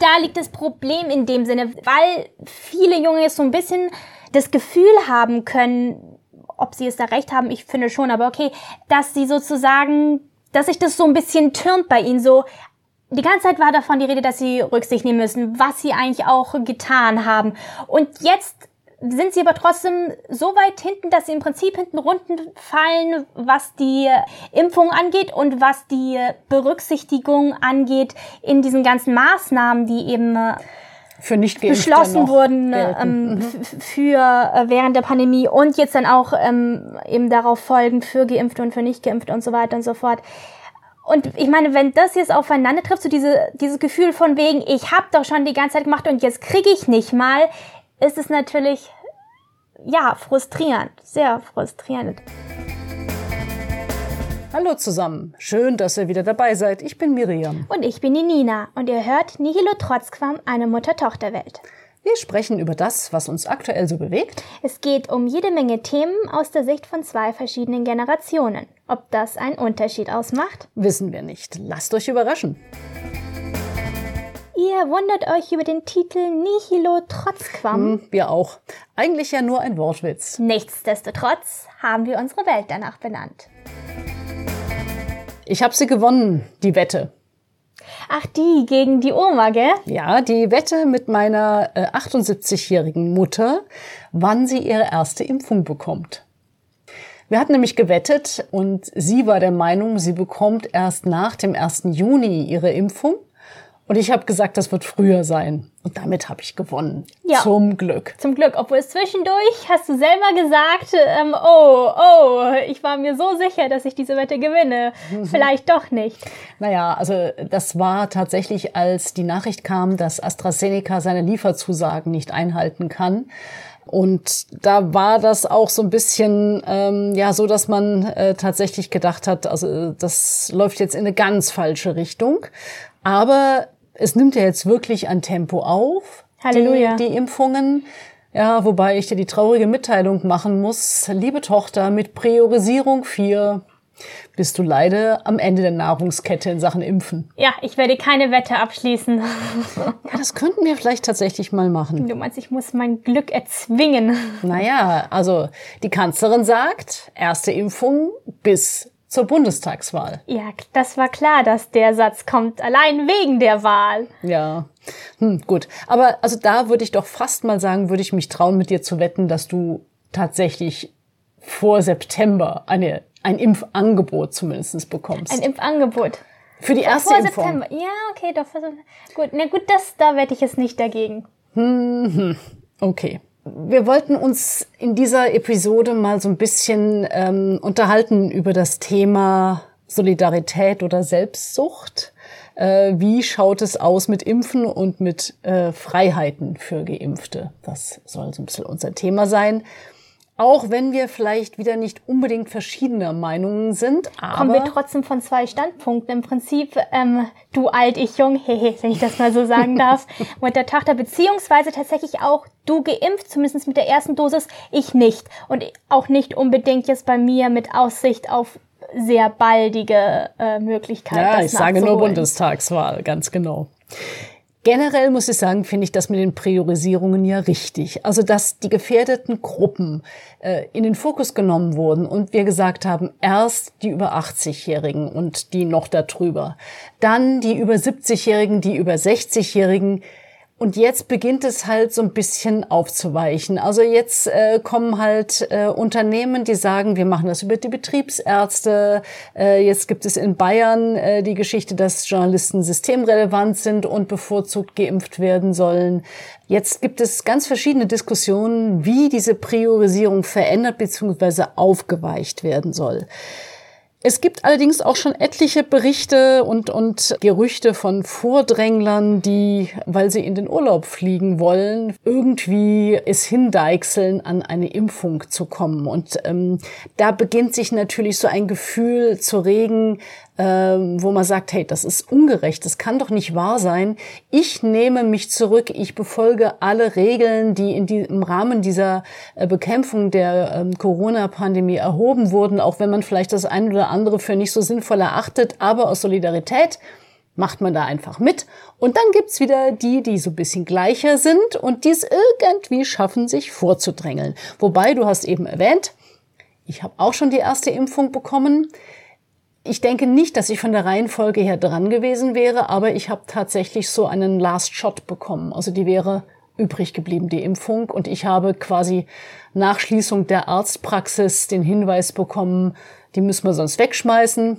da liegt das Problem in dem Sinne, weil viele Junge jetzt so ein bisschen das Gefühl haben können, ob sie es da recht haben, ich finde schon, aber okay, dass sie sozusagen, dass sich das so ein bisschen türmt bei ihnen, so, die ganze Zeit war davon die Rede, dass sie Rücksicht nehmen müssen, was sie eigentlich auch getan haben. Und jetzt sind sie aber trotzdem so weit hinten, dass sie im Prinzip hinten fallen, was die Impfung angeht und was die Berücksichtigung angeht in diesen ganzen Maßnahmen, die eben äh, für nicht beschlossen wurden ähm, mhm. für äh, während der Pandemie und jetzt dann auch ähm, eben darauf folgend für Geimpfte und für nicht Geimpfte und so weiter und so fort. Und ich meine, wenn das jetzt aufeinander trifft, so diese, dieses Gefühl von wegen, ich habe doch schon die ganze Zeit gemacht und jetzt kriege ich nicht mal, ist es natürlich, ja, frustrierend, sehr frustrierend. Hallo zusammen, schön, dass ihr wieder dabei seid. Ich bin Miriam. Und ich bin die Nina und ihr hört Nihilo Trotzquam, eine Mutter-Tochter-Welt. Wir sprechen über das, was uns aktuell so bewegt. Es geht um jede Menge Themen aus der Sicht von zwei verschiedenen Generationen. Ob das einen Unterschied ausmacht? Wissen wir nicht. Lasst euch überraschen. Ihr wundert euch über den Titel Nihilo Trotzquam. Hm, wir auch. Eigentlich ja nur ein Wortwitz. Nichtsdestotrotz haben wir unsere Welt danach benannt. Ich habe sie gewonnen, die Wette. Ach, die gegen die Oma, gell? Ja, die Wette mit meiner äh, 78-jährigen Mutter, wann sie ihre erste Impfung bekommt. Wir hatten nämlich gewettet und sie war der Meinung, sie bekommt erst nach dem 1. Juni ihre Impfung. Und ich habe gesagt, das wird früher sein. Und damit habe ich gewonnen. Ja. Zum Glück. Zum Glück. Obwohl es zwischendurch hast du selber gesagt, ähm, oh, oh, ich war mir so sicher, dass ich diese Wette gewinne. Mhm. Vielleicht doch nicht. Naja, also das war tatsächlich, als die Nachricht kam, dass AstraZeneca seine Lieferzusagen nicht einhalten kann. Und da war das auch so ein bisschen ähm, ja so, dass man äh, tatsächlich gedacht hat, also das läuft jetzt in eine ganz falsche Richtung. Aber es nimmt ja jetzt wirklich an Tempo auf. Halleluja. Die, die Impfungen. Ja, wobei ich dir die traurige Mitteilung machen muss. Liebe Tochter, mit Priorisierung 4 bist du leider am Ende der Nahrungskette in Sachen Impfen. Ja, ich werde keine Wette abschließen. ja, das könnten wir vielleicht tatsächlich mal machen. Du meinst, ich muss mein Glück erzwingen. Naja, also die Kanzlerin sagt, erste Impfung bis zur Bundestagswahl. Ja, das war klar, dass der Satz kommt, allein wegen der Wahl. Ja, hm, gut. Aber also da würde ich doch fast mal sagen, würde ich mich trauen, mit dir zu wetten, dass du tatsächlich vor September eine, ein Impfangebot zumindest bekommst. Ein Impfangebot. Für die erste vor Impfung. September. Ja, okay, doch. Gut, na gut, das, da wette ich jetzt nicht dagegen. Hm, hm. Okay wir wollten uns in dieser Episode mal so ein bisschen ähm, unterhalten über das Thema Solidarität oder Selbstsucht. Äh, wie schaut es aus mit Impfen und mit äh, Freiheiten für Geimpfte? Das soll so ein bisschen unser Thema sein. Auch wenn wir vielleicht wieder nicht unbedingt verschiedener Meinungen sind, aber kommen wir trotzdem von zwei Standpunkten. Im Prinzip ähm, du alt, ich jung, hehe, wenn ich das mal so sagen darf, mit der Tochter beziehungsweise tatsächlich auch du geimpft, zumindest mit der ersten Dosis, ich nicht und auch nicht unbedingt jetzt bei mir mit Aussicht auf sehr baldige äh, Möglichkeit. Ja, ich sage nur Bundestagswahl, ganz genau. Generell muss ich sagen, finde ich das mit den Priorisierungen ja richtig. Also, dass die gefährdeten Gruppen äh, in den Fokus genommen wurden und wir gesagt haben, erst die über 80-Jährigen und die noch darüber, dann die über 70-Jährigen, die über 60-Jährigen, und jetzt beginnt es halt so ein bisschen aufzuweichen. Also jetzt äh, kommen halt äh, Unternehmen, die sagen, wir machen das über die Betriebsärzte. Äh, jetzt gibt es in Bayern äh, die Geschichte, dass Journalisten systemrelevant sind und bevorzugt geimpft werden sollen. Jetzt gibt es ganz verschiedene Diskussionen, wie diese Priorisierung verändert bzw. aufgeweicht werden soll. Es gibt allerdings auch schon etliche Berichte und, und Gerüchte von Vordränglern, die, weil sie in den Urlaub fliegen wollen, irgendwie es hindeichseln, an eine Impfung zu kommen. Und ähm, da beginnt sich natürlich so ein Gefühl zu regen, ähm, wo man sagt, hey, das ist ungerecht, das kann doch nicht wahr sein. Ich nehme mich zurück, ich befolge alle Regeln, die, in die im Rahmen dieser äh, Bekämpfung der ähm, Corona-Pandemie erhoben wurden, auch wenn man vielleicht das eine oder andere für nicht so sinnvoll erachtet, aber aus Solidarität macht man da einfach mit. Und dann gibt's wieder die, die so ein bisschen gleicher sind und die es irgendwie schaffen, sich vorzudrängeln. Wobei, du hast eben erwähnt, ich habe auch schon die erste Impfung bekommen. Ich denke nicht, dass ich von der Reihenfolge her dran gewesen wäre, aber ich habe tatsächlich so einen Last Shot bekommen. Also die wäre übrig geblieben, die Impfung. Und ich habe quasi nach Schließung der Arztpraxis den Hinweis bekommen, die müssen wir sonst wegschmeißen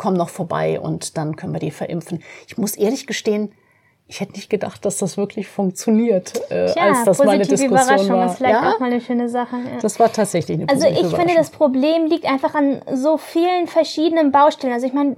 komm noch vorbei und dann können wir die verimpfen. Ich muss ehrlich gestehen, ich hätte nicht gedacht, dass das wirklich funktioniert, äh, Tja, als das mal eine positive Diskussion Überraschung war. ist vielleicht ja, auch mal eine schöne Sache. Ja. das war tatsächlich eine Also ich finde, das Problem liegt einfach an so vielen verschiedenen Baustellen. Also ich meine,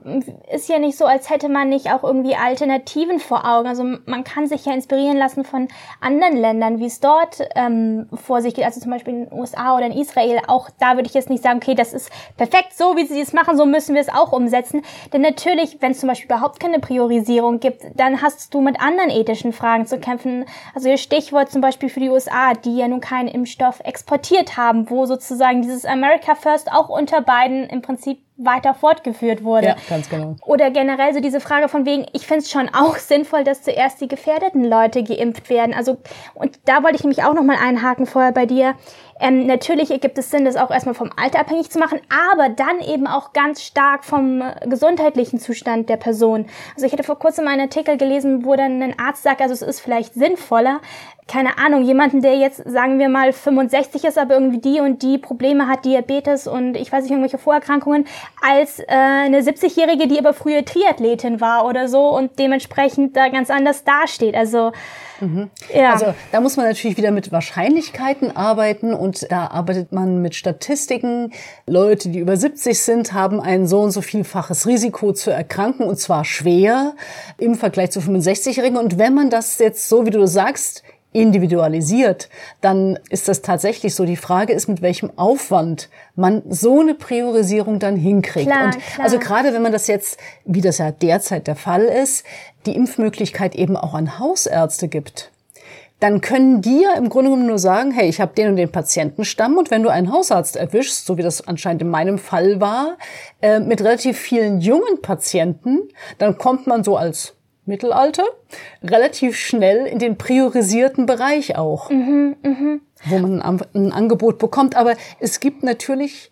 ist ja nicht so, als hätte man nicht auch irgendwie Alternativen vor Augen. Also man kann sich ja inspirieren lassen von anderen Ländern, wie es dort ähm, vor sich geht. Also zum Beispiel in den USA oder in Israel. Auch da würde ich jetzt nicht sagen, okay, das ist perfekt, so wie sie es machen, so müssen wir es auch umsetzen. Denn natürlich, wenn es zum Beispiel überhaupt keine Priorisierung gibt, dann hast du mit anderen ethischen Fragen zu kämpfen. Also ihr Stichwort zum Beispiel für die USA, die ja nun keinen Impfstoff exportiert haben, wo sozusagen dieses America First auch unter beiden im Prinzip weiter fortgeführt wurde. Ja, ganz genau. Oder generell so diese Frage von wegen, ich finde es schon auch sinnvoll, dass zuerst die gefährdeten Leute geimpft werden. Also, und da wollte ich nämlich auch nochmal einhaken vorher bei dir. Ähm, natürlich ergibt es Sinn, das auch erstmal vom Alter abhängig zu machen, aber dann eben auch ganz stark vom äh, gesundheitlichen Zustand der Person. Also ich hatte vor kurzem einen Artikel gelesen, wo dann ein Arzt sagt, also es ist vielleicht sinnvoller, keine Ahnung, jemanden, der jetzt, sagen wir mal, 65 ist, aber irgendwie die und die Probleme hat, Diabetes und ich weiß nicht, irgendwelche Vorerkrankungen, als äh, eine 70-Jährige, die aber früher Triathletin war oder so und dementsprechend da ganz anders dasteht. Also, ja. Also da muss man natürlich wieder mit Wahrscheinlichkeiten arbeiten und da arbeitet man mit Statistiken. Leute, die über 70 sind, haben ein so und so vielfaches Risiko zu erkranken und zwar schwer im Vergleich zu 65-Jährigen. Und wenn man das jetzt so, wie du sagst, individualisiert, dann ist das tatsächlich so. Die Frage ist, mit welchem Aufwand man so eine Priorisierung dann hinkriegt. Klar, und klar. also gerade wenn man das jetzt, wie das ja derzeit der Fall ist, die Impfmöglichkeit eben auch an Hausärzte gibt, dann können die ja im Grunde genommen nur sagen, hey, ich habe den und den Patientenstamm und wenn du einen Hausarzt erwischst, so wie das anscheinend in meinem Fall war, äh, mit relativ vielen jungen Patienten, dann kommt man so als Mittelalter relativ schnell in den priorisierten Bereich auch, wo man ein, Am- ein Angebot bekommt. Aber es gibt natürlich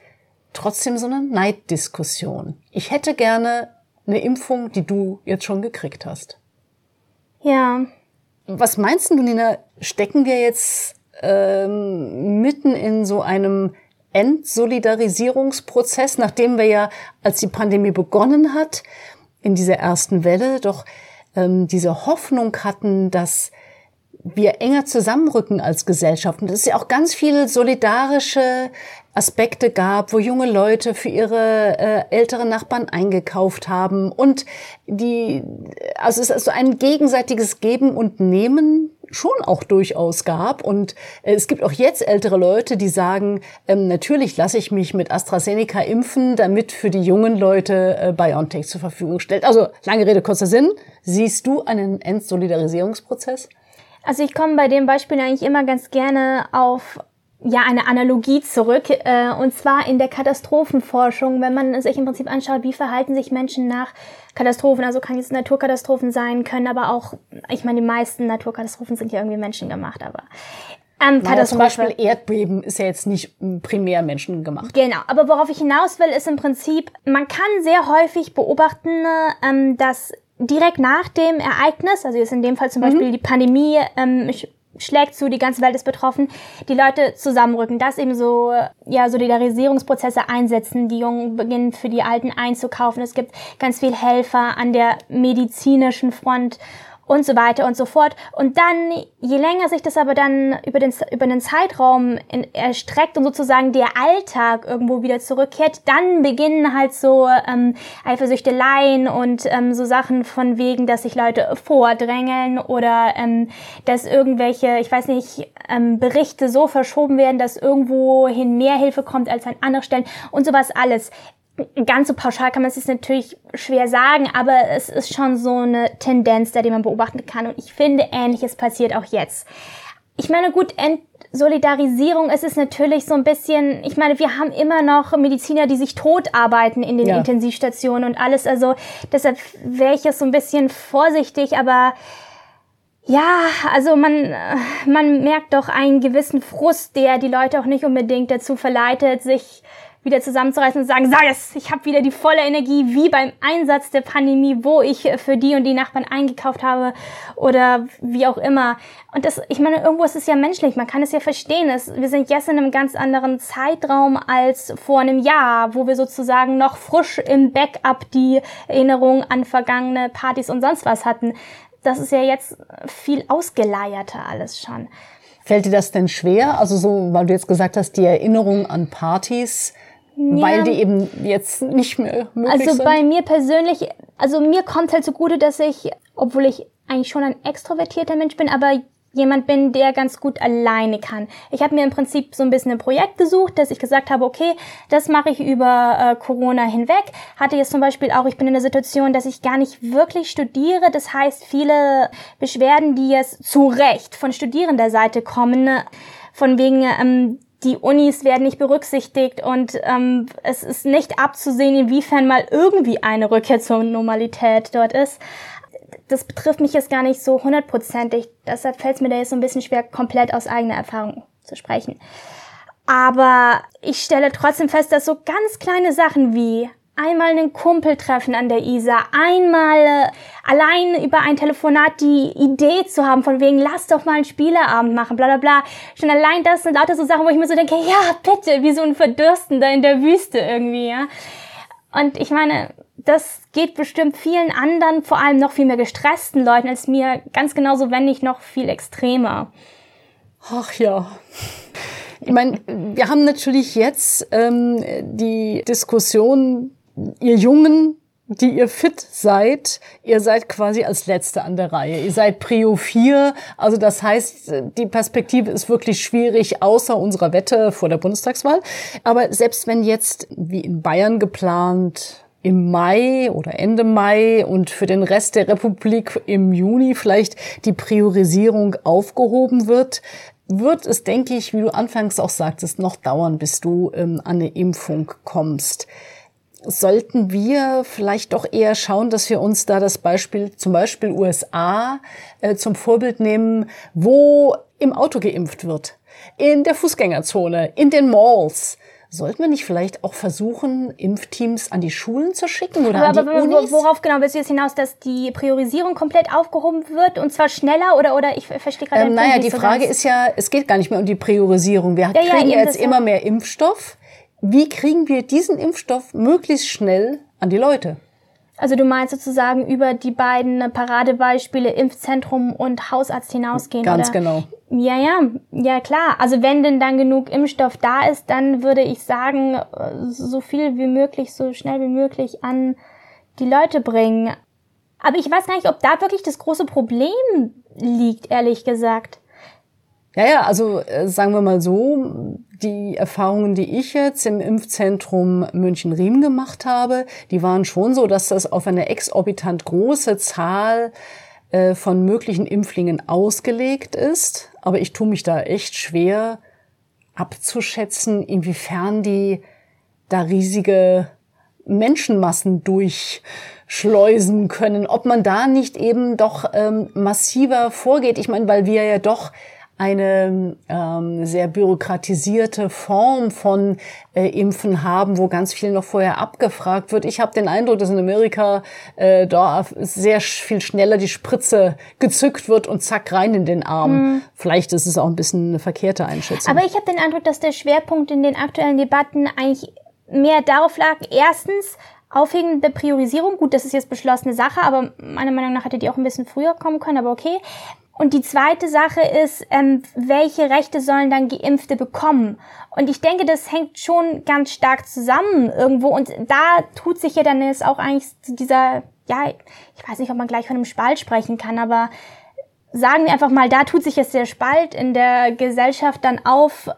trotzdem so eine Neiddiskussion. Ich hätte gerne eine Impfung, die du jetzt schon gekriegt hast. ja. Was meinst du, Nina? Stecken wir jetzt ähm, mitten in so einem Entsolidarisierungsprozess, nachdem wir ja, als die Pandemie begonnen hat, in dieser ersten Welle doch ähm, diese Hoffnung hatten, dass wir enger zusammenrücken als Gesellschaft. Und dass es ja auch ganz viele solidarische Aspekte gab, wo junge Leute für ihre äh, älteren Nachbarn eingekauft haben und die, also es also ein gegenseitiges Geben und Nehmen schon auch durchaus gab. Und äh, es gibt auch jetzt ältere Leute, die sagen, ähm, natürlich lasse ich mich mit AstraZeneca impfen, damit für die jungen Leute äh, BioNTech zur Verfügung stellt. Also lange Rede, kurzer Sinn. Siehst du einen Entsolidarisierungsprozess? Also ich komme bei dem Beispiel eigentlich immer ganz gerne auf ja eine Analogie zurück äh, und zwar in der Katastrophenforschung, wenn man sich im Prinzip anschaut, wie verhalten sich Menschen nach Katastrophen, also kann jetzt Naturkatastrophen sein, können aber auch, ich meine, die meisten Naturkatastrophen sind ja irgendwie menschengemacht, aber ähm, Naja, zum. Beispiel Erdbeben ist ja jetzt nicht primär menschengemacht. Genau, aber worauf ich hinaus will, ist im Prinzip, man kann sehr häufig beobachten, ähm, dass direkt nach dem Ereignis, also jetzt in dem Fall zum Beispiel die Pandemie, ähm, sch- schlägt zu, die ganze Welt ist betroffen, die Leute zusammenrücken, dass eben so ja Solidarisierungsprozesse einsetzen, die Jungen beginnen für die Alten einzukaufen, es gibt ganz viel Helfer an der medizinischen Front und so weiter und so fort. Und dann, je länger sich das aber dann über den, über den Zeitraum in, erstreckt und sozusagen der Alltag irgendwo wieder zurückkehrt, dann beginnen halt so ähm, Eifersüchteleien und ähm, so Sachen von wegen, dass sich Leute vordrängeln oder ähm, dass irgendwelche, ich weiß nicht, ähm, Berichte so verschoben werden, dass irgendwohin mehr Hilfe kommt als an anderen Stellen und sowas alles ganz so pauschal kann man es jetzt natürlich schwer sagen, aber es ist schon so eine Tendenz, da die man beobachten kann. Und ich finde, ähnliches passiert auch jetzt. Ich meine, gut, Ent Solidarisierung ist es natürlich so ein bisschen, ich meine, wir haben immer noch Mediziner, die sich tot arbeiten in den ja. Intensivstationen und alles. Also deshalb wäre ich jetzt so ein bisschen vorsichtig, aber ja, also man, man merkt doch einen gewissen Frust, der die Leute auch nicht unbedingt dazu verleitet, sich wieder zusammenzureißen und sagen, sag es, ich habe wieder die volle Energie wie beim Einsatz der Pandemie, wo ich für die und die Nachbarn eingekauft habe oder wie auch immer. Und das, ich meine, irgendwo ist es ja menschlich, man kann es ja verstehen. Es, wir sind jetzt in einem ganz anderen Zeitraum als vor einem Jahr, wo wir sozusagen noch frisch im Backup die Erinnerung an vergangene Partys und sonst was hatten. Das ist ja jetzt viel ausgeleierter alles schon. Fällt dir das denn schwer? Also so, weil du jetzt gesagt hast, die Erinnerung an Partys, ja. weil die eben jetzt nicht mehr möglich also sind? Also bei mir persönlich, also mir kommt halt zugute, dass ich, obwohl ich eigentlich schon ein extrovertierter Mensch bin, aber jemand bin, der ganz gut alleine kann. Ich habe mir im Prinzip so ein bisschen ein Projekt gesucht, dass ich gesagt habe, okay, das mache ich über äh, Corona hinweg. Hatte jetzt zum Beispiel auch, ich bin in der Situation, dass ich gar nicht wirklich studiere. Das heißt, viele Beschwerden, die jetzt zu Recht von Studierenderseite kommen, von wegen ähm, die Unis werden nicht berücksichtigt und ähm, es ist nicht abzusehen, inwiefern mal irgendwie eine Rückkehr zur Normalität dort ist. Das betrifft mich jetzt gar nicht so hundertprozentig. Deshalb fällt es mir da jetzt so ein bisschen schwer, komplett aus eigener Erfahrung zu sprechen. Aber ich stelle trotzdem fest, dass so ganz kleine Sachen wie einmal einen Kumpel treffen an der Isar, einmal äh, allein über ein Telefonat die Idee zu haben, von wegen, lass doch mal einen Spieleabend machen, bla bla bla. Schon allein das sind lauter so Sachen, wo ich mir so denke, ja, bitte, wie so ein Verdürstender in der Wüste irgendwie, ja. Und ich meine, das geht bestimmt vielen anderen, vor allem noch viel mehr gestressten Leuten als mir, ganz genauso, wenn nicht noch viel extremer. Ach ja. Ich meine, wir haben natürlich jetzt ähm, die Diskussion ihr Jungen, die ihr fit seid, ihr seid quasi als Letzte an der Reihe. Ihr seid Prio 4. Also das heißt, die Perspektive ist wirklich schwierig, außer unserer Wette vor der Bundestagswahl. Aber selbst wenn jetzt, wie in Bayern geplant, im Mai oder Ende Mai und für den Rest der Republik im Juni vielleicht die Priorisierung aufgehoben wird, wird es, denke ich, wie du anfangs auch sagtest, noch dauern, bis du ähm, an eine Impfung kommst sollten wir vielleicht doch eher schauen, dass wir uns da das Beispiel, zum Beispiel USA, äh, zum Vorbild nehmen, wo im Auto geimpft wird, in der Fußgängerzone, in den Malls. Sollten wir nicht vielleicht auch versuchen, Impfteams an die Schulen zu schicken oder aber, an die aber, Unis? Worauf genau willst du jetzt hinaus, dass die Priorisierung komplett aufgehoben wird und zwar schneller oder oder ich verstehe gerade ähm, Naja, die Frage ist ja, es geht gar nicht mehr um die Priorisierung. Wir ja, kriegen ja, jetzt immer mehr Impfstoff wie kriegen wir diesen Impfstoff möglichst schnell an die Leute? Also du meinst sozusagen über die beiden Paradebeispiele Impfzentrum und Hausarzt hinausgehen? Ganz oder? genau. Ja, ja, ja klar. Also wenn denn dann genug Impfstoff da ist, dann würde ich sagen, so viel wie möglich, so schnell wie möglich an die Leute bringen. Aber ich weiß gar nicht, ob da wirklich das große Problem liegt, ehrlich gesagt. Ja, ja, also äh, sagen wir mal so, die Erfahrungen, die ich jetzt im Impfzentrum München-Riem gemacht habe, die waren schon so, dass das auf eine exorbitant große Zahl äh, von möglichen Impflingen ausgelegt ist. Aber ich tue mich da echt schwer abzuschätzen, inwiefern die da riesige Menschenmassen durchschleusen können, ob man da nicht eben doch ähm, massiver vorgeht. Ich meine, weil wir ja doch eine ähm, sehr bürokratisierte Form von äh, Impfen haben, wo ganz viel noch vorher abgefragt wird. Ich habe den Eindruck, dass in Amerika äh, da sehr viel schneller die Spritze gezückt wird und zack rein in den Arm. Mhm. Vielleicht ist es auch ein bisschen eine verkehrte Einschätzung. Aber ich habe den Eindruck, dass der Schwerpunkt in den aktuellen Debatten eigentlich mehr darauf lag, erstens Aufheben der Priorisierung, gut, das ist jetzt beschlossene Sache, aber meiner Meinung nach hätte die auch ein bisschen früher kommen können, aber okay. Und die zweite Sache ist, ähm, welche Rechte sollen dann Geimpfte bekommen? Und ich denke, das hängt schon ganz stark zusammen irgendwo. Und da tut sich ja dann jetzt auch eigentlich dieser, ja, ich weiß nicht, ob man gleich von einem Spalt sprechen kann, aber sagen wir einfach mal, da tut sich jetzt der Spalt in der Gesellschaft dann auf,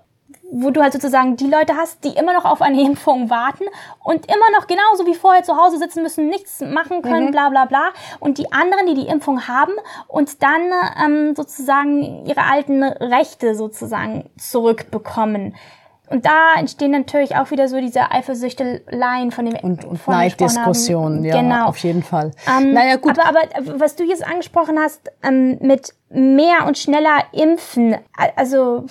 wo du halt sozusagen die Leute hast, die immer noch auf eine Impfung warten und immer noch genauso wie vorher zu Hause sitzen müssen, nichts machen können, mhm. bla bla bla. Und die anderen, die die Impfung haben und dann ähm, sozusagen ihre alten Rechte sozusagen zurückbekommen. Und da entstehen natürlich auch wieder so diese Eifersüchteleien von dem und, und Neiddiskussionen, ja, genau. auf jeden Fall. Ähm, naja, gut. Aber, aber was du jetzt angesprochen hast ähm, mit mehr und schneller impfen, also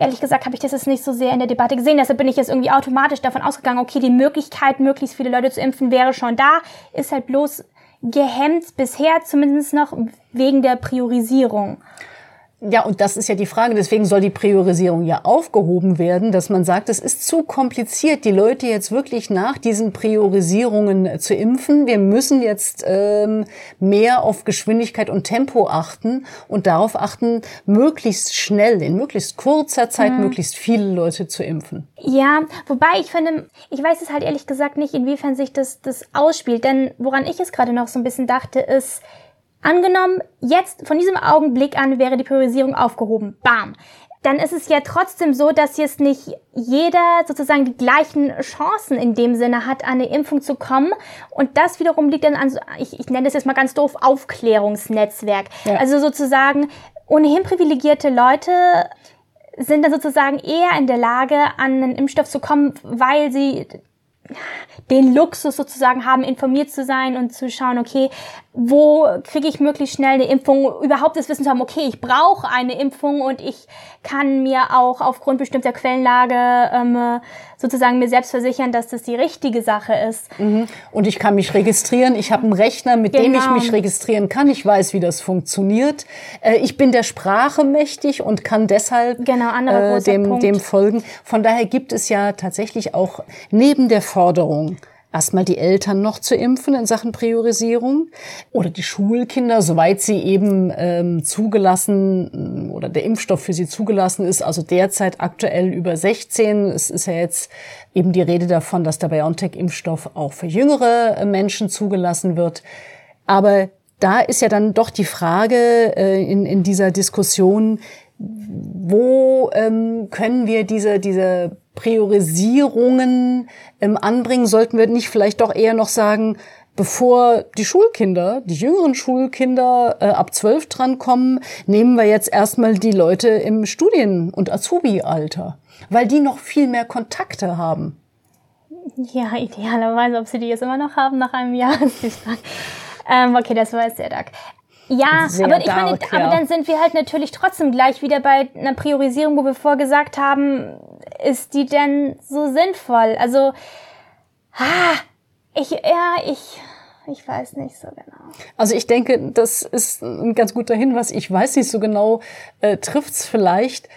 ehrlich gesagt habe ich das jetzt nicht so sehr in der Debatte gesehen. Deshalb bin ich jetzt irgendwie automatisch davon ausgegangen, okay, die Möglichkeit, möglichst viele Leute zu impfen, wäre schon da, ist halt bloß gehemmt bisher zumindest noch wegen der Priorisierung. Ja, und das ist ja die Frage. Deswegen soll die Priorisierung ja aufgehoben werden, dass man sagt, es ist zu kompliziert, die Leute jetzt wirklich nach diesen Priorisierungen zu impfen. Wir müssen jetzt ähm, mehr auf Geschwindigkeit und Tempo achten und darauf achten, möglichst schnell, in möglichst kurzer Zeit, mhm. möglichst viele Leute zu impfen. Ja, wobei ich finde, ich weiß es halt ehrlich gesagt nicht, inwiefern sich das, das ausspielt. Denn woran ich es gerade noch so ein bisschen dachte, ist, Angenommen, jetzt von diesem Augenblick an wäre die Priorisierung aufgehoben. Bam. Dann ist es ja trotzdem so, dass jetzt nicht jeder sozusagen die gleichen Chancen in dem Sinne hat, an eine Impfung zu kommen. Und das wiederum liegt dann an, ich, ich nenne das jetzt mal ganz doof, Aufklärungsnetzwerk. Ja. Also sozusagen ohnehin privilegierte Leute sind dann sozusagen eher in der Lage, an einen Impfstoff zu kommen, weil sie den Luxus sozusagen haben, informiert zu sein und zu schauen, okay, wo kriege ich möglichst schnell eine Impfung, überhaupt das Wissen zu haben, okay, ich brauche eine Impfung und ich kann mir auch aufgrund bestimmter Quellenlage ähm, sozusagen mir selbst versichern, dass das die richtige Sache ist. Mhm. Und ich kann mich registrieren, ich habe einen Rechner, mit genau. dem ich genau. mich registrieren kann, ich weiß, wie das funktioniert. Äh, ich bin der Sprache mächtig und kann deshalb genau, äh, dem, dem folgen. Von daher gibt es ja tatsächlich auch neben der Forderung, erstmal die Eltern noch zu impfen in Sachen Priorisierung oder die Schulkinder, soweit sie eben ähm, zugelassen oder der Impfstoff für sie zugelassen ist, also derzeit aktuell über 16. Es ist ja jetzt eben die Rede davon, dass der BioNTech-Impfstoff auch für jüngere äh, Menschen zugelassen wird. Aber da ist ja dann doch die Frage äh, in, in dieser Diskussion, wo ähm, können wir diese, diese Priorisierungen ähm, anbringen? Sollten wir nicht vielleicht doch eher noch sagen, bevor die Schulkinder, die jüngeren Schulkinder äh, ab zwölf drankommen, nehmen wir jetzt erstmal die Leute im Studien- und Azubi-Alter, weil die noch viel mehr Kontakte haben. Ja, idealerweise, ob sie die jetzt immer noch haben nach einem Jahr, ist die Frage. Ähm, okay, das war jetzt sehr dark. Ja, Sehr aber ich dark, meine, ja. aber dann sind wir halt natürlich trotzdem gleich wieder bei einer Priorisierung, wo wir vorgesagt haben, ist die denn so sinnvoll? Also, ah, ich, ja, ich, ich weiß nicht so genau. Also ich denke, das ist ein ganz guter Hinweis. Ich weiß nicht so genau, äh, trifft's vielleicht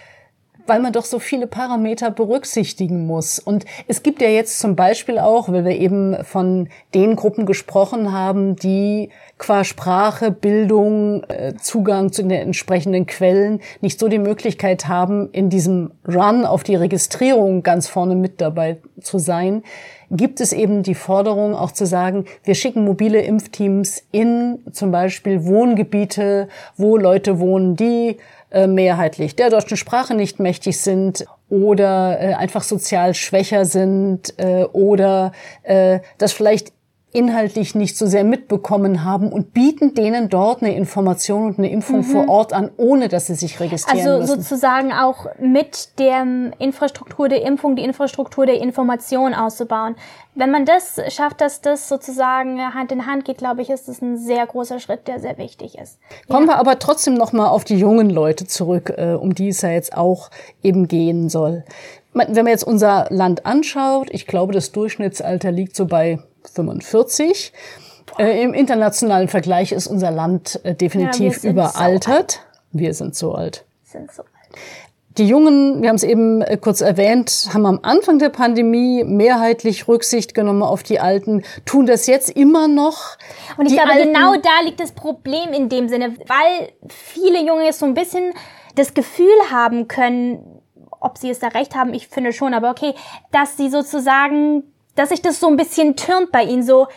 weil man doch so viele Parameter berücksichtigen muss. Und es gibt ja jetzt zum Beispiel auch, weil wir eben von den Gruppen gesprochen haben, die qua Sprache, Bildung, äh, Zugang zu den entsprechenden Quellen nicht so die Möglichkeit haben, in diesem Run auf die Registrierung ganz vorne mit dabei zu sein, gibt es eben die Forderung auch zu sagen, wir schicken mobile Impfteams in zum Beispiel Wohngebiete, wo Leute wohnen, die äh, mehrheitlich der deutschen Sprache nicht mächtig sind oder äh, einfach sozial schwächer sind äh, oder äh, das vielleicht inhaltlich nicht so sehr mitbekommen haben und bieten denen dort eine Information und eine Impfung mhm. vor Ort an, ohne dass sie sich registrieren also müssen. Also sozusagen auch mit der Infrastruktur der Impfung die Infrastruktur der Information auszubauen. Wenn man das schafft, dass das sozusagen Hand in Hand geht, glaube ich, ist das ein sehr großer Schritt, der sehr wichtig ist. Kommen ja. wir aber trotzdem noch mal auf die jungen Leute zurück, äh, um die es ja jetzt auch eben gehen soll. Wenn man jetzt unser Land anschaut, ich glaube, das Durchschnittsalter liegt so bei 45. Äh, Im internationalen Vergleich ist unser Land äh, definitiv ja, überaltert. So wir sind so alt. Sind so alt. Die Jungen, wir haben es eben äh, kurz erwähnt, haben am Anfang der Pandemie mehrheitlich Rücksicht genommen auf die Alten, tun das jetzt immer noch. Und ich glaube, Alten genau da liegt das Problem in dem Sinne, weil viele Junge jetzt so ein bisschen das Gefühl haben können, ob sie es da recht haben, ich finde schon, aber okay, dass sie sozusagen dass sich das so ein bisschen türmt bei ihnen, so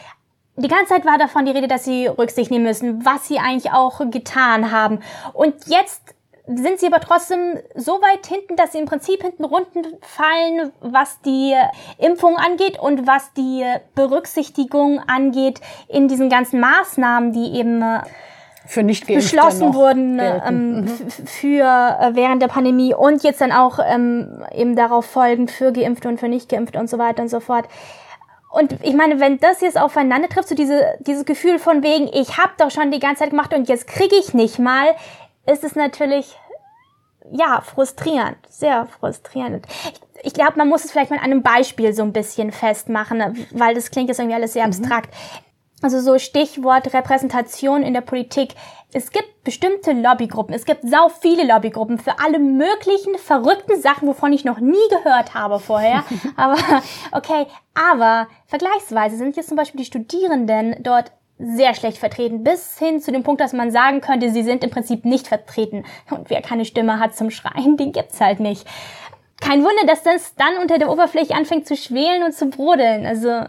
die ganze Zeit war davon die Rede, dass sie Rücksicht nehmen müssen, was sie eigentlich auch getan haben. Und jetzt sind sie aber trotzdem so weit hinten, dass sie im Prinzip hinten runden fallen, was die Impfung angeht und was die Berücksichtigung angeht in diesen ganzen Maßnahmen, die eben äh, für nicht beschlossen wurden ähm, mhm. für äh, während der Pandemie und jetzt dann auch ähm, eben darauf folgend für Geimpfte und für nicht Geimpfte und so weiter und so fort. Und ich meine, wenn das jetzt aufeinander trifft, so diese, dieses Gefühl von wegen, ich habe doch schon die ganze Zeit gemacht und jetzt kriege ich nicht mal, ist es natürlich, ja, frustrierend, sehr frustrierend. Ich, ich glaube, man muss es vielleicht mal an einem Beispiel so ein bisschen festmachen, weil das klingt jetzt irgendwie alles sehr mhm. abstrakt. Mhm. Also so Stichwort Repräsentation in der Politik. Es gibt bestimmte Lobbygruppen. Es gibt sau viele Lobbygruppen für alle möglichen verrückten Sachen, wovon ich noch nie gehört habe vorher. aber okay, aber vergleichsweise sind jetzt zum Beispiel die Studierenden dort sehr schlecht vertreten, bis hin zu dem Punkt, dass man sagen könnte, sie sind im Prinzip nicht vertreten. Und wer keine Stimme hat zum Schreien, den gibt's halt nicht. Kein Wunder, dass das dann unter der Oberfläche anfängt zu schwelen und zu brodeln. Also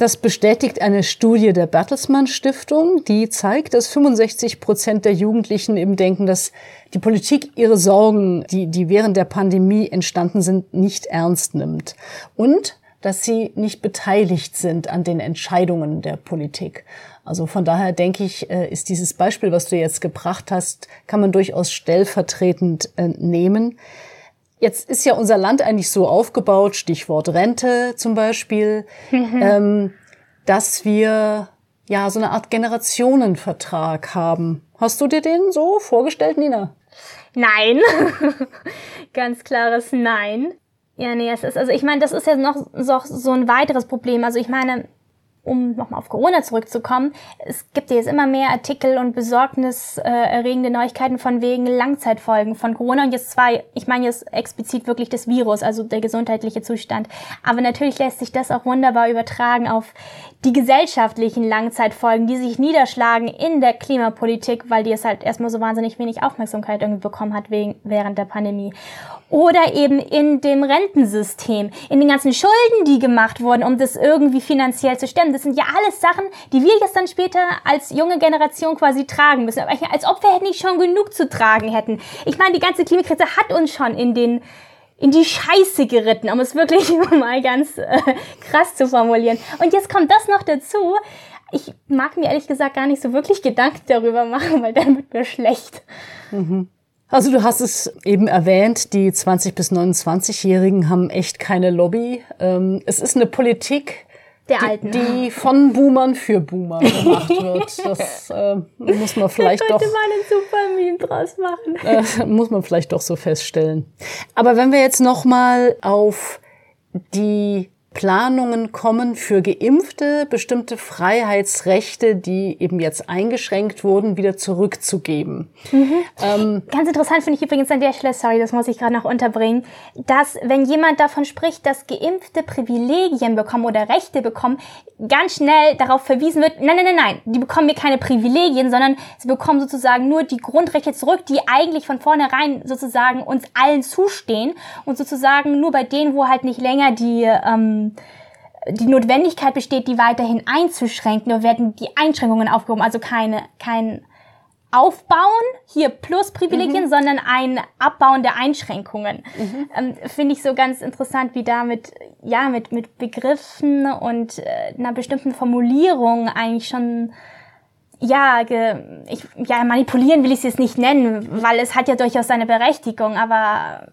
das bestätigt eine Studie der Bertelsmann Stiftung, die zeigt, dass 65 Prozent der Jugendlichen eben denken, dass die Politik ihre Sorgen, die, die während der Pandemie entstanden sind, nicht ernst nimmt. Und dass sie nicht beteiligt sind an den Entscheidungen der Politik. Also von daher denke ich, äh, ist dieses Beispiel, was du jetzt gebracht hast, kann man durchaus stellvertretend äh, nehmen. Jetzt ist ja unser Land eigentlich so aufgebaut, Stichwort Rente zum Beispiel, mhm. ähm, dass wir ja so eine Art Generationenvertrag haben. Hast du dir den so vorgestellt, Nina? Nein. Ganz klares Nein. Ja, nee, es ist, also ich meine, das ist ja noch so, so ein weiteres Problem. Also ich meine, um nochmal auf Corona zurückzukommen, es gibt jetzt immer mehr Artikel und besorgniserregende Neuigkeiten von wegen Langzeitfolgen von Corona und jetzt zwar, ich meine jetzt explizit wirklich das Virus, also der gesundheitliche Zustand, aber natürlich lässt sich das auch wunderbar übertragen auf die gesellschaftlichen Langzeitfolgen, die sich niederschlagen in der Klimapolitik, weil die es halt erstmal so wahnsinnig wenig Aufmerksamkeit irgendwie bekommen hat wegen, während der Pandemie. Oder eben in dem Rentensystem, in den ganzen Schulden, die gemacht wurden, um das irgendwie finanziell zu stemmen. Das sind ja alles Sachen, die wir jetzt dann später als junge Generation quasi tragen müssen. Als ob wir nicht schon genug zu tragen hätten. Ich meine, die ganze Klimakrise hat uns schon in den in die Scheiße geritten, um es wirklich mal ganz äh, krass zu formulieren. Und jetzt kommt das noch dazu. Ich mag mir ehrlich gesagt gar nicht so wirklich Gedanken darüber machen, weil dann wird mir schlecht. Mhm. Also du hast es eben erwähnt, die 20 bis 29-Jährigen haben echt keine Lobby. Ähm, es ist eine Politik, der Alten. Die von Boomern für Boomer gemacht wird. Das äh, muss man vielleicht da doch. man einen draus machen. Äh, muss man vielleicht doch so feststellen. Aber wenn wir jetzt noch mal auf die Planungen kommen für Geimpfte, bestimmte Freiheitsrechte, die eben jetzt eingeschränkt wurden, wieder zurückzugeben. Mhm. Ähm, Ganz interessant finde ich übrigens an der Stelle, sorry, das muss ich gerade noch unterbringen, dass wenn jemand davon spricht, dass Geimpfte Privilegien bekommen oder Rechte bekommen, ganz schnell darauf verwiesen wird, nein, nein, nein, nein, die bekommen mir keine Privilegien, sondern sie bekommen sozusagen nur die Grundrechte zurück, die eigentlich von vornherein sozusagen uns allen zustehen und sozusagen nur bei denen, wo halt nicht länger die ähm, die Notwendigkeit besteht, die weiterhin einzuschränken, nur werden die Einschränkungen aufgehoben, also keine, kein Aufbauen hier plus Privilegien, mhm. sondern ein Abbauen der Einschränkungen. Mhm. Ähm, Finde ich so ganz interessant, wie da mit, ja, mit, mit Begriffen und äh, einer bestimmten Formulierung eigentlich schon ja, ge, ich, ja, manipulieren will ich es jetzt nicht nennen, weil es hat ja durchaus seine Berechtigung, aber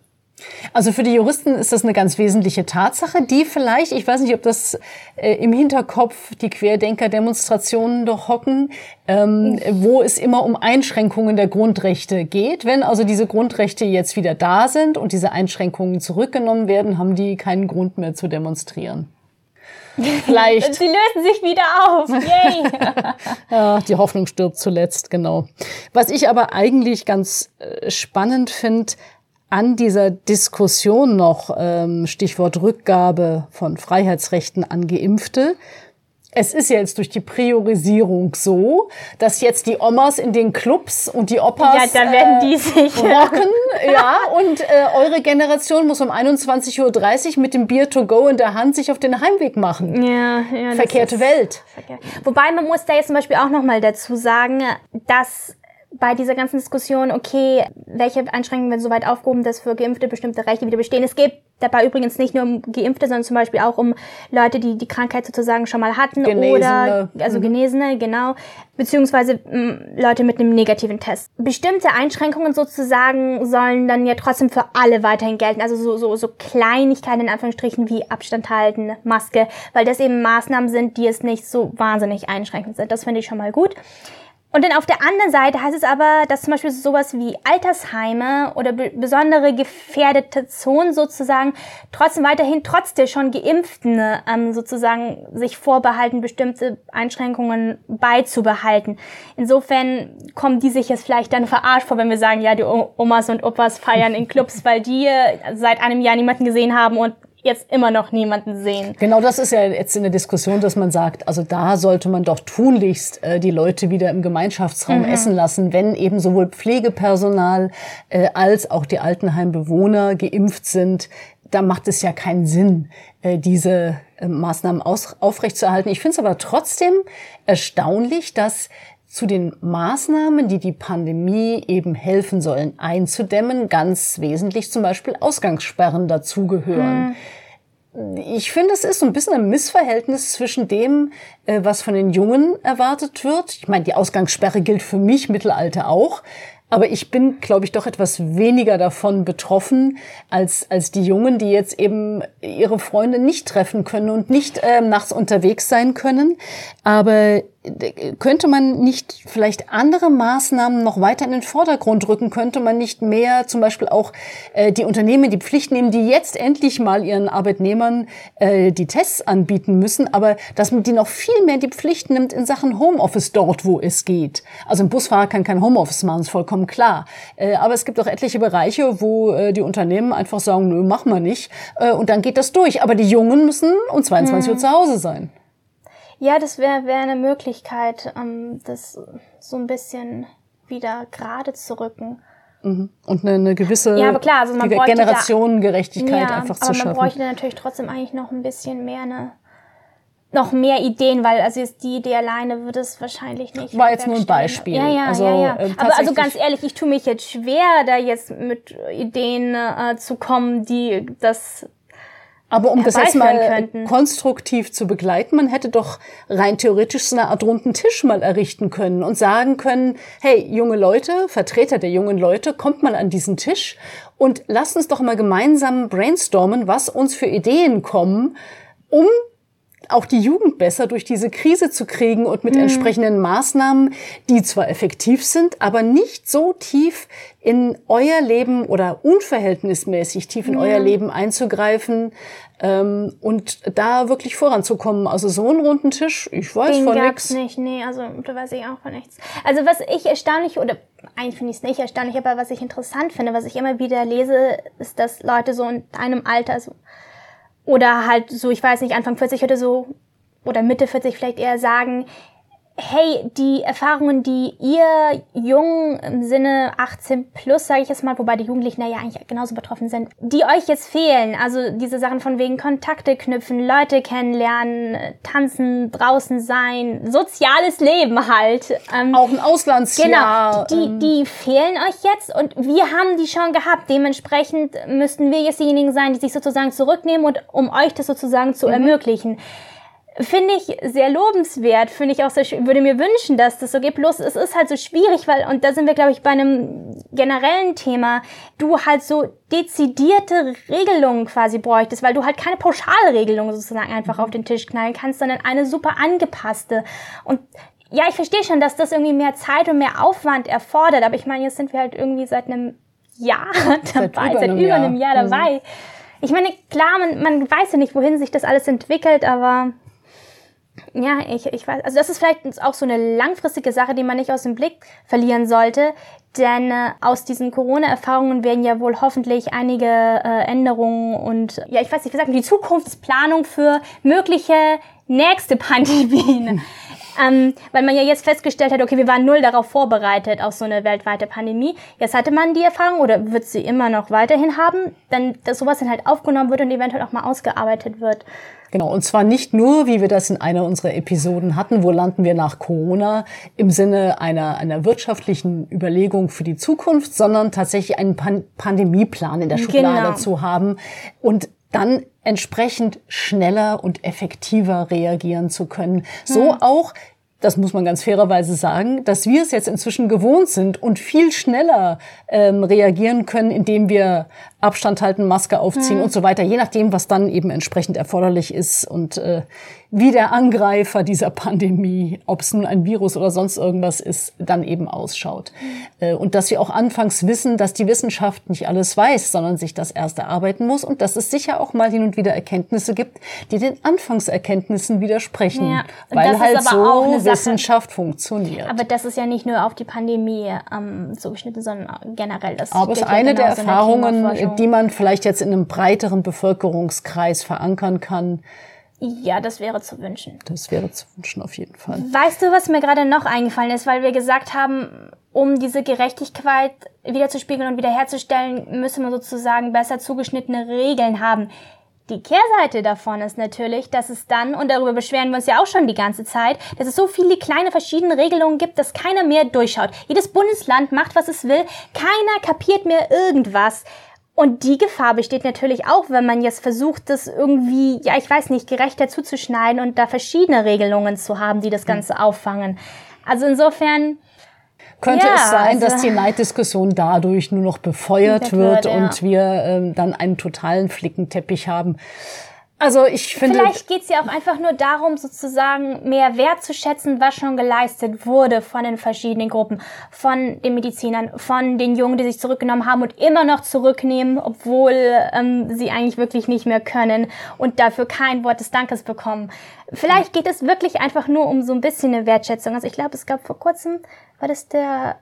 also für die Juristen ist das eine ganz wesentliche Tatsache, die vielleicht, ich weiß nicht, ob das äh, im Hinterkopf die Querdenker-Demonstrationen doch hocken, ähm, wo es immer um Einschränkungen der Grundrechte geht. Wenn also diese Grundrechte jetzt wieder da sind und diese Einschränkungen zurückgenommen werden, haben die keinen Grund mehr zu demonstrieren. Vielleicht. Sie lösen sich wieder auf. Yay. ja, die Hoffnung stirbt zuletzt, genau. Was ich aber eigentlich ganz äh, spannend finde, an dieser Diskussion noch, ähm, Stichwort Rückgabe von Freiheitsrechten an Geimpfte. Es ist ja jetzt durch die Priorisierung so, dass jetzt die Omas in den Clubs und die Opas ja, da werden die äh, sich rocken, ja, und äh, eure Generation muss um 21.30 Uhr mit dem Bier to go in der Hand sich auf den Heimweg machen. Ja, ja. Verkehrte Welt. Verkehr. Wobei man muss da jetzt zum Beispiel auch noch mal dazu sagen, dass bei dieser ganzen Diskussion, okay, welche Einschränkungen werden so weit aufgehoben, dass für Geimpfte bestimmte Rechte wieder bestehen. Es geht dabei übrigens nicht nur um Geimpfte, sondern zum Beispiel auch um Leute, die die Krankheit sozusagen schon mal hatten Genesene. oder also mhm. Genesene, genau, beziehungsweise mh, mm, Leute mit einem negativen Test. Bestimmte Einschränkungen sozusagen sollen dann ja trotzdem für alle weiterhin gelten, also so so so Kleinigkeiten in Anführungsstrichen wie Abstand halten, Maske, weil das eben Maßnahmen sind, die es nicht so wahnsinnig einschränkend sind. Das finde ich schon mal gut. Und dann auf der anderen Seite heißt es aber, dass zum Beispiel sowas wie Altersheime oder besondere gefährdete Zonen sozusagen trotzdem weiterhin trotz der schon Geimpften ähm, sozusagen sich vorbehalten, bestimmte Einschränkungen beizubehalten. Insofern kommen die sich jetzt vielleicht dann verarscht vor, wenn wir sagen, ja, die Omas und Opas feiern in Clubs, weil die seit einem Jahr niemanden gesehen haben und jetzt immer noch niemanden sehen. Genau das ist ja jetzt in der Diskussion, dass man sagt, also da sollte man doch tunlichst äh, die Leute wieder im Gemeinschaftsraum mhm. essen lassen, wenn eben sowohl Pflegepersonal äh, als auch die Altenheimbewohner geimpft sind. Da macht es ja keinen Sinn, äh, diese äh, Maßnahmen aus, aufrechtzuerhalten. Ich finde es aber trotzdem erstaunlich, dass zu den Maßnahmen, die die Pandemie eben helfen sollen, einzudämmen, ganz wesentlich zum Beispiel Ausgangssperren dazugehören. Hm. Ich finde, es ist so ein bisschen ein Missverhältnis zwischen dem, äh, was von den Jungen erwartet wird. Ich meine, die Ausgangssperre gilt für mich, Mittelalter auch. Aber ich bin, glaube ich, doch etwas weniger davon betroffen als, als die Jungen, die jetzt eben ihre Freunde nicht treffen können und nicht äh, nachts unterwegs sein können. Aber könnte man nicht vielleicht andere Maßnahmen noch weiter in den Vordergrund rücken? Könnte man nicht mehr zum Beispiel auch äh, die Unternehmen die Pflicht nehmen, die jetzt endlich mal ihren Arbeitnehmern äh, die Tests anbieten müssen, aber dass man die noch viel mehr die Pflicht nimmt in Sachen Homeoffice dort, wo es geht. Also ein Busfahrer kann kein Homeoffice machen, ist vollkommen klar. Äh, aber es gibt auch etliche Bereiche, wo äh, die Unternehmen einfach sagen, nö, machen wir nicht. Äh, und dann geht das durch. Aber die Jungen müssen um 22 hm. Uhr zu Hause sein. Ja, das wäre wär eine Möglichkeit, ähm, das so ein bisschen wieder gerade zu rücken. Mhm. Und eine, eine gewisse ja, aber klar, also man Generationengerechtigkeit ja, einfach zu schaffen. Aber man bräuchte natürlich trotzdem eigentlich noch ein bisschen mehr eine noch mehr Ideen, weil also jetzt die Idee alleine wird es wahrscheinlich nicht. War jetzt nur ein Beispiel. Ja, ja, also, ja, ja. Äh, aber also ganz ehrlich, ich tue mich jetzt schwer, da jetzt mit Ideen äh, zu kommen, die das aber um das jetzt mal könnten. konstruktiv zu begleiten, man hätte doch rein theoretisch so eine Art runden Tisch mal errichten können und sagen können, hey, junge Leute, Vertreter der jungen Leute, kommt mal an diesen Tisch und lasst uns doch mal gemeinsam brainstormen, was uns für Ideen kommen, um auch die Jugend besser durch diese Krise zu kriegen und mit mhm. entsprechenden Maßnahmen, die zwar effektiv sind, aber nicht so tief in euer Leben oder unverhältnismäßig tief in ja. euer Leben einzugreifen ähm, und da wirklich voranzukommen. Also so einen runden Tisch, ich weiß Den von nichts. nicht, nee, also da weiß ich auch von nichts. Also was ich erstaunlich oder eigentlich finde ich es nicht erstaunlich, aber was ich interessant finde, was ich immer wieder lese, ist, dass Leute so in einem Alter, also oder halt so, ich weiß nicht, Anfang 40 oder so, oder Mitte 40 vielleicht eher sagen, hey, die Erfahrungen, die ihr jung im Sinne 18 plus, sage ich jetzt mal, wobei die Jugendlichen ja eigentlich genauso betroffen sind, die euch jetzt fehlen, also diese Sachen von wegen Kontakte knüpfen, Leute kennenlernen, tanzen, draußen sein, soziales Leben halt. Ähm, Auch ein Auslandsjahr. Genau, die, ähm. die fehlen euch jetzt und wir haben die schon gehabt. Dementsprechend müssten wir jetzt diejenigen sein, die sich sozusagen zurücknehmen und um euch das sozusagen zu mhm. ermöglichen finde ich sehr lobenswert, finde ich auch sehr, würde mir wünschen, dass das so geht. Bloß es ist halt so schwierig, weil, und da sind wir, glaube ich, bei einem generellen Thema, du halt so dezidierte Regelungen quasi bräuchtest, weil du halt keine Pauschalregelung sozusagen einfach auf den Tisch knallen kannst, sondern eine super angepasste. Und ja, ich verstehe schon, dass das irgendwie mehr Zeit und mehr Aufwand erfordert, aber ich meine, jetzt sind wir halt irgendwie seit einem Jahr dabei, seit über, einem, Jahr. Jahr dabei. Mhm. Ich meine, klar, man, man weiß ja nicht, wohin sich das alles entwickelt, aber ja, ich, ich weiß, also das ist vielleicht auch so eine langfristige Sache, die man nicht aus dem Blick verlieren sollte, denn äh, aus diesen Corona-Erfahrungen werden ja wohl hoffentlich einige äh, Änderungen und ja, ich weiß nicht, wie gesagt, die Zukunftsplanung für mögliche nächste Pandemien Ähm, weil man ja jetzt festgestellt hat, okay, wir waren null darauf vorbereitet auf so eine weltweite Pandemie. Jetzt hatte man die Erfahrung oder wird sie immer noch weiterhin haben, dann, dass sowas dann halt aufgenommen wird und eventuell auch mal ausgearbeitet wird. Genau, und zwar nicht nur, wie wir das in einer unserer Episoden hatten, wo landen wir nach Corona im Sinne einer, einer wirtschaftlichen Überlegung für die Zukunft, sondern tatsächlich einen Pan Pandemieplan in der Schublade genau. zu haben und dann entsprechend schneller und effektiver reagieren zu können. So hm. auch das muss man ganz fairerweise sagen, dass wir es jetzt inzwischen gewohnt sind und viel schneller ähm, reagieren können, indem wir Abstand halten, Maske aufziehen mhm. und so weiter, je nachdem, was dann eben entsprechend erforderlich ist und äh, wie der Angreifer dieser Pandemie, ob es nun ein Virus oder sonst irgendwas ist, dann eben ausschaut. Äh, und dass wir auch anfangs wissen, dass die Wissenschaft nicht alles weiß, sondern sich das erst erarbeiten muss und dass es sicher auch mal hin und wieder Erkenntnisse gibt, die den Anfangserkenntnissen widersprechen, ja. weil halt so Wissenschaft funktioniert. Aber das ist ja nicht nur auf die Pandemie ähm, zugeschnitten, sondern generell das. Aber es ist eine der Erfahrungen, die man vielleicht jetzt in einem breiteren Bevölkerungskreis verankern kann. Ja, das wäre zu wünschen. Das wäre zu wünschen, auf jeden Fall. Weißt du, was mir gerade noch eingefallen ist, weil wir gesagt haben, um diese Gerechtigkeit wiederzuspiegeln und wiederherzustellen, müssen wir sozusagen besser zugeschnittene Regeln haben. Die Kehrseite davon ist natürlich, dass es dann, und darüber beschweren wir uns ja auch schon die ganze Zeit, dass es so viele kleine verschiedene Regelungen gibt, dass keiner mehr durchschaut. Jedes Bundesland macht, was es will, keiner kapiert mehr irgendwas. Und die Gefahr besteht natürlich auch, wenn man jetzt versucht, das irgendwie, ja, ich weiß nicht, gerechter zuzuschneiden und da verschiedene Regelungen zu haben, die das hm. Ganze auffangen. Also insofern. Könnte ja, es sein, also dass die Neiddiskussion dadurch nur noch befeuert wird, wird ja. und wir ähm, dann einen totalen Flickenteppich haben? Also ich finde. Vielleicht geht es ja auch einfach nur darum, sozusagen mehr wertzuschätzen, was schon geleistet wurde von den verschiedenen Gruppen, von den Medizinern, von den Jungen, die sich zurückgenommen haben und immer noch zurücknehmen, obwohl ähm, sie eigentlich wirklich nicht mehr können und dafür kein Wort des Dankes bekommen. Vielleicht geht es wirklich einfach nur um so ein bisschen eine Wertschätzung. Also ich glaube, es gab vor kurzem, war das der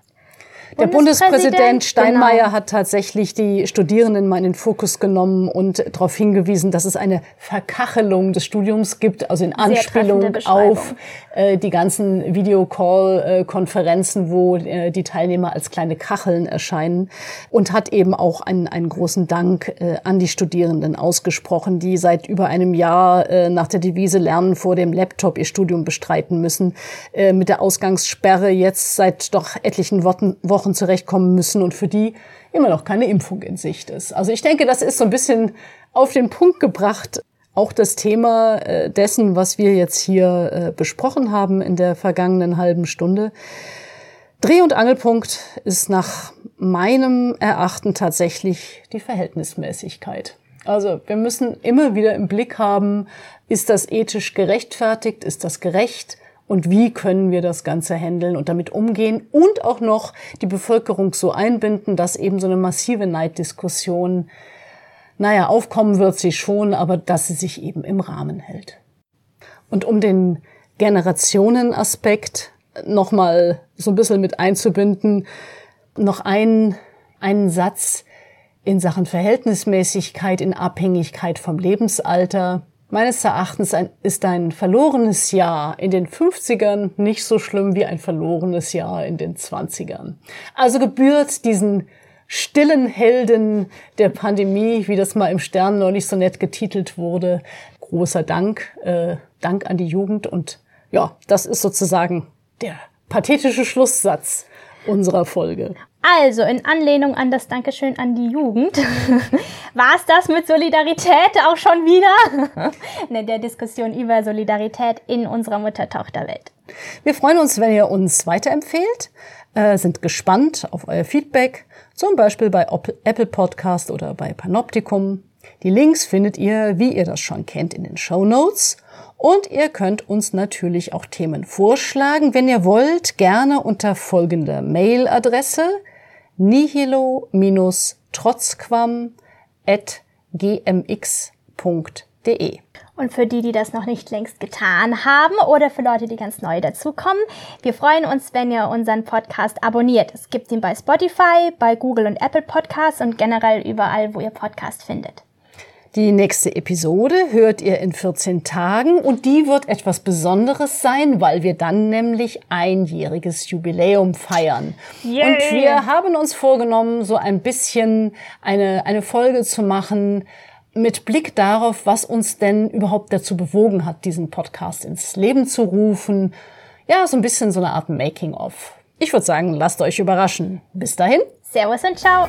der Bundespräsident Steinmeier genau. hat tatsächlich die Studierenden mal in den Fokus genommen und darauf hingewiesen, dass es eine Verkachelung des Studiums gibt, also in Anspielung auf äh, die ganzen Videocall-Konferenzen, wo äh, die Teilnehmer als kleine Kacheln erscheinen und hat eben auch einen, einen großen Dank äh, an die Studierenden ausgesprochen, die seit über einem Jahr äh, nach der Devise Lernen vor dem Laptop ihr Studium bestreiten müssen, äh, mit der Ausgangssperre jetzt seit doch etlichen Wochen Wochen zurechtkommen müssen und für die immer noch keine Impfung in Sicht ist. Also ich denke, das ist so ein bisschen auf den Punkt gebracht, auch das Thema äh, dessen, was wir jetzt hier äh, besprochen haben in der vergangenen halben Stunde. Dreh- und Angelpunkt ist nach meinem Erachten tatsächlich die Verhältnismäßigkeit. Also wir müssen immer wieder im Blick haben, ist das ethisch gerechtfertigt, ist das gerecht, und wie können wir das Ganze handeln und damit umgehen und auch noch die Bevölkerung so einbinden, dass eben so eine massive Neiddiskussion, naja, aufkommen wird sie schon, aber dass sie sich eben im Rahmen hält. Und um den Generationenaspekt nochmal so ein bisschen mit einzubinden, noch ein, einen Satz in Sachen Verhältnismäßigkeit, in Abhängigkeit vom Lebensalter. Meines Erachtens ist ein verlorenes Jahr in den 50ern nicht so schlimm wie ein verlorenes Jahr in den 20ern. Also gebührt diesen stillen Helden der Pandemie, wie das mal im Stern neulich so nett getitelt wurde, großer Dank, äh, Dank an die Jugend und ja, das ist sozusagen der pathetische Schlusssatz unserer Folge. Also, in Anlehnung an das Dankeschön an die Jugend, war es das mit Solidarität auch schon wieder? in der Diskussion über Solidarität in unserer Mutter-Tochter-Welt. Wir freuen uns, wenn ihr uns weiterempfehlt, äh, sind gespannt auf euer Feedback, zum Beispiel bei Apple Podcast oder bei Panoptikum. Die Links findet ihr, wie ihr das schon kennt, in den Show Notes. Und ihr könnt uns natürlich auch Themen vorschlagen, wenn ihr wollt, gerne unter folgender Mailadresse nihilo-trotzquam at gmx.de. Und für die, die das noch nicht längst getan haben oder für Leute, die ganz neu dazukommen, wir freuen uns, wenn ihr unseren Podcast abonniert. Es gibt ihn bei Spotify, bei Google und Apple Podcasts und generell überall, wo ihr Podcast findet. Die nächste Episode hört ihr in 14 Tagen und die wird etwas Besonderes sein, weil wir dann nämlich einjähriges Jubiläum feiern. Yay. Und wir haben uns vorgenommen, so ein bisschen eine, eine Folge zu machen mit Blick darauf, was uns denn überhaupt dazu bewogen hat, diesen Podcast ins Leben zu rufen. Ja, so ein bisschen so eine Art Making-of. Ich würde sagen, lasst euch überraschen. Bis dahin. Servus und ciao.